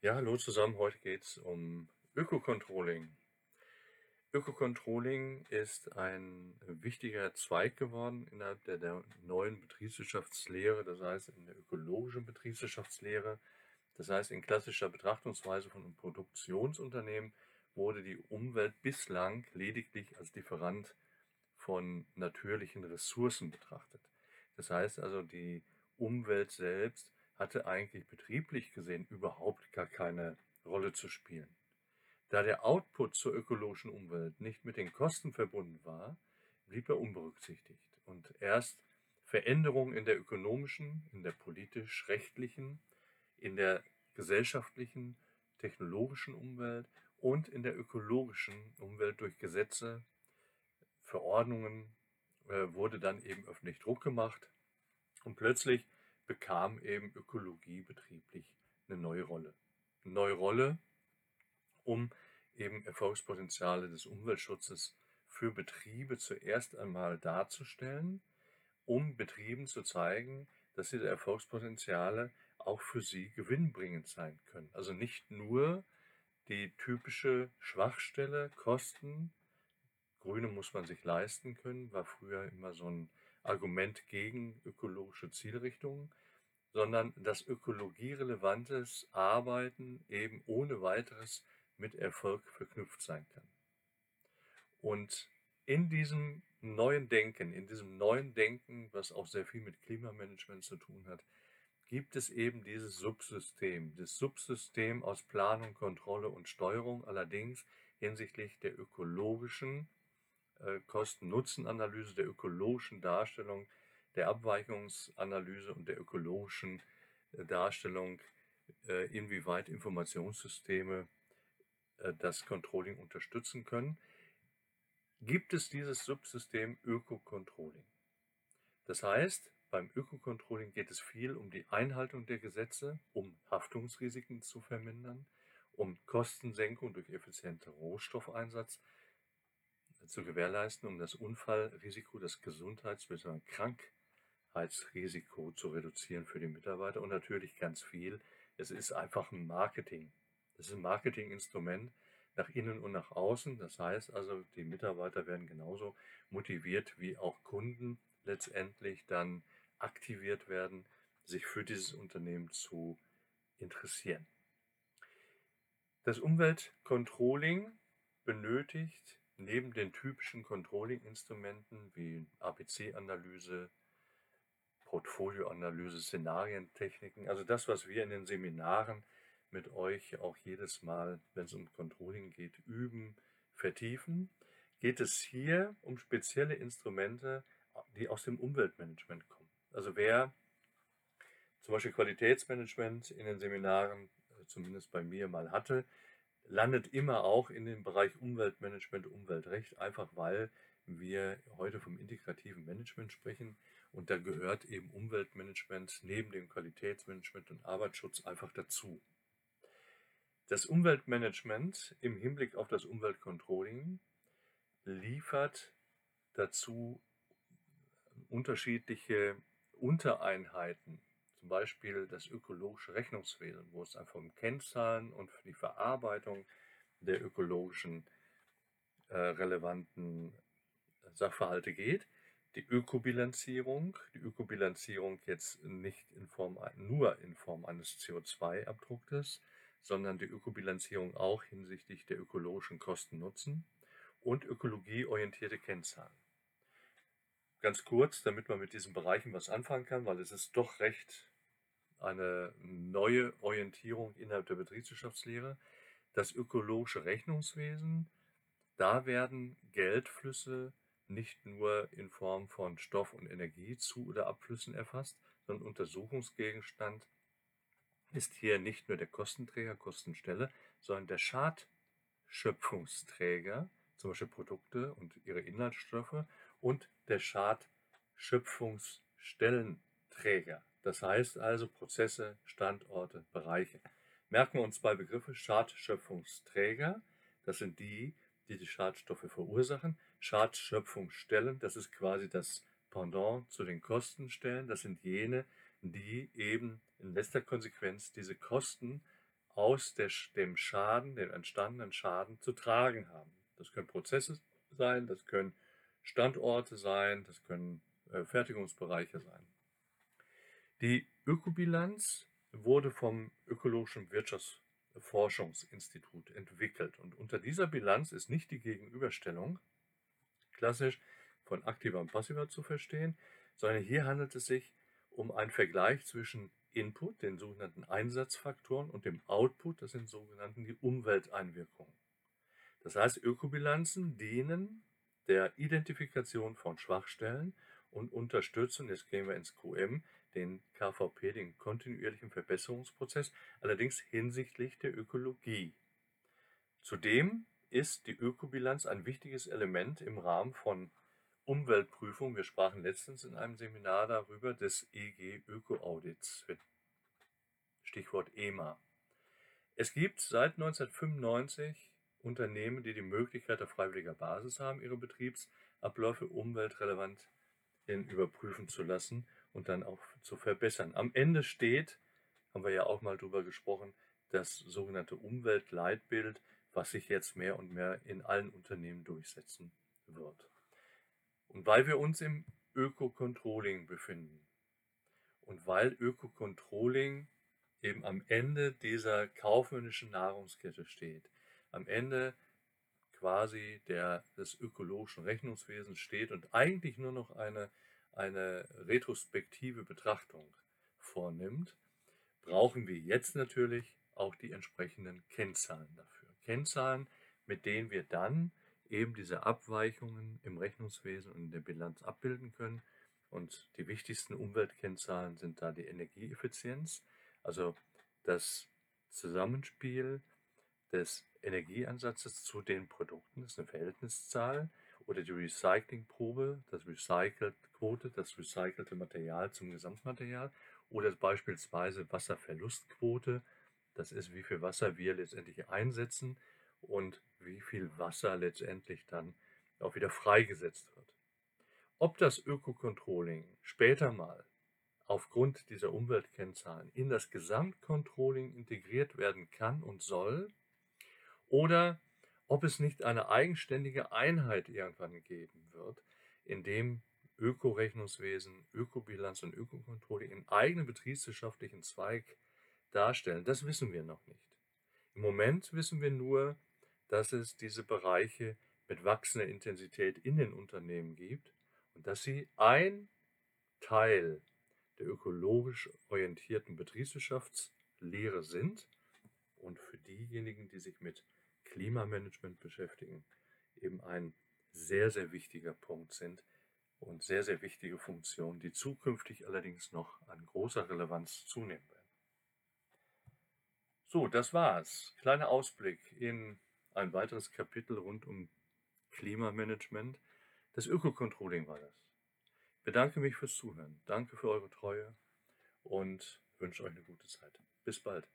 Ja, hallo zusammen. Heute geht es um Ökocontrolling. Ökocontrolling ist ein wichtiger Zweig geworden innerhalb der, der neuen Betriebswirtschaftslehre, das heißt in der ökologischen Betriebswirtschaftslehre. Das heißt, in klassischer Betrachtungsweise von Produktionsunternehmen wurde die Umwelt bislang lediglich als Lieferant von natürlichen Ressourcen betrachtet. Das heißt also, die Umwelt selbst hatte eigentlich betrieblich gesehen überhaupt gar keine Rolle zu spielen. Da der Output zur ökologischen Umwelt nicht mit den Kosten verbunden war, blieb er unberücksichtigt. Und erst Veränderungen in der ökonomischen, in der politisch-rechtlichen, in der gesellschaftlichen, technologischen Umwelt und in der ökologischen Umwelt durch Gesetze, Verordnungen äh, wurde dann eben öffentlich Druck gemacht und plötzlich bekam eben Ökologie betrieblich eine neue Rolle. Eine neue Rolle, um eben Erfolgspotenziale des Umweltschutzes für Betriebe zuerst einmal darzustellen, um Betrieben zu zeigen, dass diese Erfolgspotenziale auch für sie gewinnbringend sein können. Also nicht nur die typische Schwachstelle, Kosten, Grüne muss man sich leisten können, war früher immer so ein Argument gegen ökologische Zielrichtungen, sondern dass ökologierelevantes Arbeiten eben ohne weiteres mit Erfolg verknüpft sein kann. Und in diesem neuen Denken, in diesem neuen Denken, was auch sehr viel mit Klimamanagement zu tun hat, gibt es eben dieses Subsystem, das Subsystem aus Planung, Kontrolle und Steuerung, allerdings hinsichtlich der ökologischen Kosten-Nutzen-Analyse, der ökologischen Darstellung, der Abweichungsanalyse und der ökologischen äh, Darstellung, äh, inwieweit Informationssysteme das Controlling unterstützen können, gibt es dieses Subsystem Ökocontrolling. Das heißt, beim Ökocontrolling geht es viel um die Einhaltung der Gesetze, um Haftungsrisiken zu vermindern, um Kostensenkung durch effizienten Rohstoffeinsatz zu gewährleisten, um das Unfallrisiko, das Gesundheits- bzw. Krankheitsrisiko zu reduzieren für die Mitarbeiter und natürlich ganz viel. Es ist einfach ein Marketing. Es ist ein Marketinginstrument nach innen und nach außen. Das heißt also, die Mitarbeiter werden genauso motiviert wie auch Kunden letztendlich dann aktiviert werden, sich für dieses Unternehmen zu interessieren. Das Umweltcontrolling benötigt neben den typischen Controlling-Instrumenten wie ABC-Analyse, Portfolioanalyse, Szenarientechniken, also das, was wir in den Seminaren mit euch auch jedes Mal, wenn es um Controlling geht, üben, vertiefen, geht es hier um spezielle Instrumente, die aus dem Umweltmanagement kommen. Also wer zum Beispiel Qualitätsmanagement in den Seminaren, äh, zumindest bei mir mal hatte, landet immer auch in dem Bereich Umweltmanagement, Umweltrecht, einfach weil wir heute vom integrativen Management sprechen und da gehört eben Umweltmanagement neben dem Qualitätsmanagement und Arbeitsschutz einfach dazu. Das Umweltmanagement im Hinblick auf das Umweltcontrolling liefert dazu unterschiedliche Untereinheiten zum Beispiel das ökologische Rechnungswesen, wo es einfach um Kennzahlen und für die Verarbeitung der ökologischen äh, relevanten Sachverhalte geht. Die Ökobilanzierung, die Ökobilanzierung jetzt nicht in Form, nur in Form eines CO2-Abdruckes, sondern die Ökobilanzierung auch hinsichtlich der ökologischen Kosten-Nutzen und ökologieorientierte Kennzahlen. Ganz kurz, damit man mit diesen Bereichen was anfangen kann, weil es ist doch recht eine neue Orientierung innerhalb der Betriebswirtschaftslehre. Das ökologische Rechnungswesen, da werden Geldflüsse nicht nur in Form von Stoff- und Energiezu- oder Abflüssen erfasst, sondern Untersuchungsgegenstand ist hier nicht nur der Kostenträger, Kostenstelle, sondern der Schadschöpfungsträger, zum Beispiel Produkte und ihre Inhaltsstoffe, und der Schadschöpfungsstellenträger. Das heißt also Prozesse, Standorte, Bereiche. Merken wir uns zwei Begriffe. Schadschöpfungsträger, das sind die, die die Schadstoffe verursachen. Schadschöpfungsstellen, das ist quasi das Pendant zu den Kostenstellen. Das sind jene, die eben in letzter Konsequenz diese Kosten aus der, dem Schaden, dem entstandenen Schaden zu tragen haben. Das können Prozesse sein, das können Standorte sein, das können äh, Fertigungsbereiche sein. Die Ökobilanz wurde vom Ökologischen Wirtschaftsforschungsinstitut entwickelt und unter dieser Bilanz ist nicht die Gegenüberstellung klassisch von aktiver und passiver zu verstehen, sondern hier handelt es sich um einen Vergleich zwischen Input, den sogenannten Einsatzfaktoren, und dem Output, das sind sogenannten die Umwelteinwirkungen. Das heißt, Ökobilanzen dienen der Identifikation von Schwachstellen und unterstützen, jetzt gehen wir ins QM, den KVP, den kontinuierlichen Verbesserungsprozess, allerdings hinsichtlich der Ökologie. Zudem ist die Ökobilanz ein wichtiges Element im Rahmen von Umweltprüfung. Wir sprachen letztens in einem Seminar darüber des EG Öko-Audits. Stichwort EMA. Es gibt seit 1995 Unternehmen, die die Möglichkeit auf freiwilliger Basis haben, ihre Betriebsabläufe umweltrelevant überprüfen zu lassen und dann auch zu verbessern. Am Ende steht, haben wir ja auch mal drüber gesprochen, das sogenannte Umweltleitbild, was sich jetzt mehr und mehr in allen Unternehmen durchsetzen wird. Und weil wir uns im Öko-Controlling befinden und weil Öko-Controlling eben am Ende dieser kaufmännischen Nahrungskette steht, am Ende quasi der, des ökologischen Rechnungswesens steht und eigentlich nur noch eine, eine retrospektive Betrachtung vornimmt, brauchen wir jetzt natürlich auch die entsprechenden Kennzahlen dafür. Kennzahlen, mit denen wir dann eben diese Abweichungen im Rechnungswesen und in der Bilanz abbilden können. Und die wichtigsten Umweltkennzahlen sind da die Energieeffizienz, also das Zusammenspiel des Energieansatzes zu den Produkten, das ist eine Verhältniszahl, oder die Recyclingprobe, das Recycled-Quote, das recycelte Material zum Gesamtmaterial, oder beispielsweise Wasserverlustquote, das ist, wie viel Wasser wir letztendlich einsetzen und wie viel Wasser letztendlich dann auch wieder freigesetzt wird. Ob das Ökocontrolling später mal aufgrund dieser Umweltkennzahlen in das Gesamtcontrolling integriert werden kann und soll, oder ob es nicht eine eigenständige Einheit irgendwann geben wird, in dem Ökorechnungswesen, Ökobilanz und Ökocontrolling in eigenen betriebswirtschaftlichen Zweig darstellen, das wissen wir noch nicht. Im Moment wissen wir nur, dass es diese Bereiche mit wachsender Intensität in den Unternehmen gibt und dass sie ein Teil der ökologisch orientierten Betriebswirtschaftslehre sind und für diejenigen, die sich mit Klimamanagement beschäftigen, eben ein sehr, sehr wichtiger Punkt sind und sehr, sehr wichtige Funktionen, die zukünftig allerdings noch an großer Relevanz zunehmen werden. So, das war's. Kleiner Ausblick in ein weiteres Kapitel rund um Klimamanagement. Das Ökocontrolling war das. Ich bedanke mich fürs Zuhören. Danke für eure Treue und wünsche euch eine gute Zeit. Bis bald.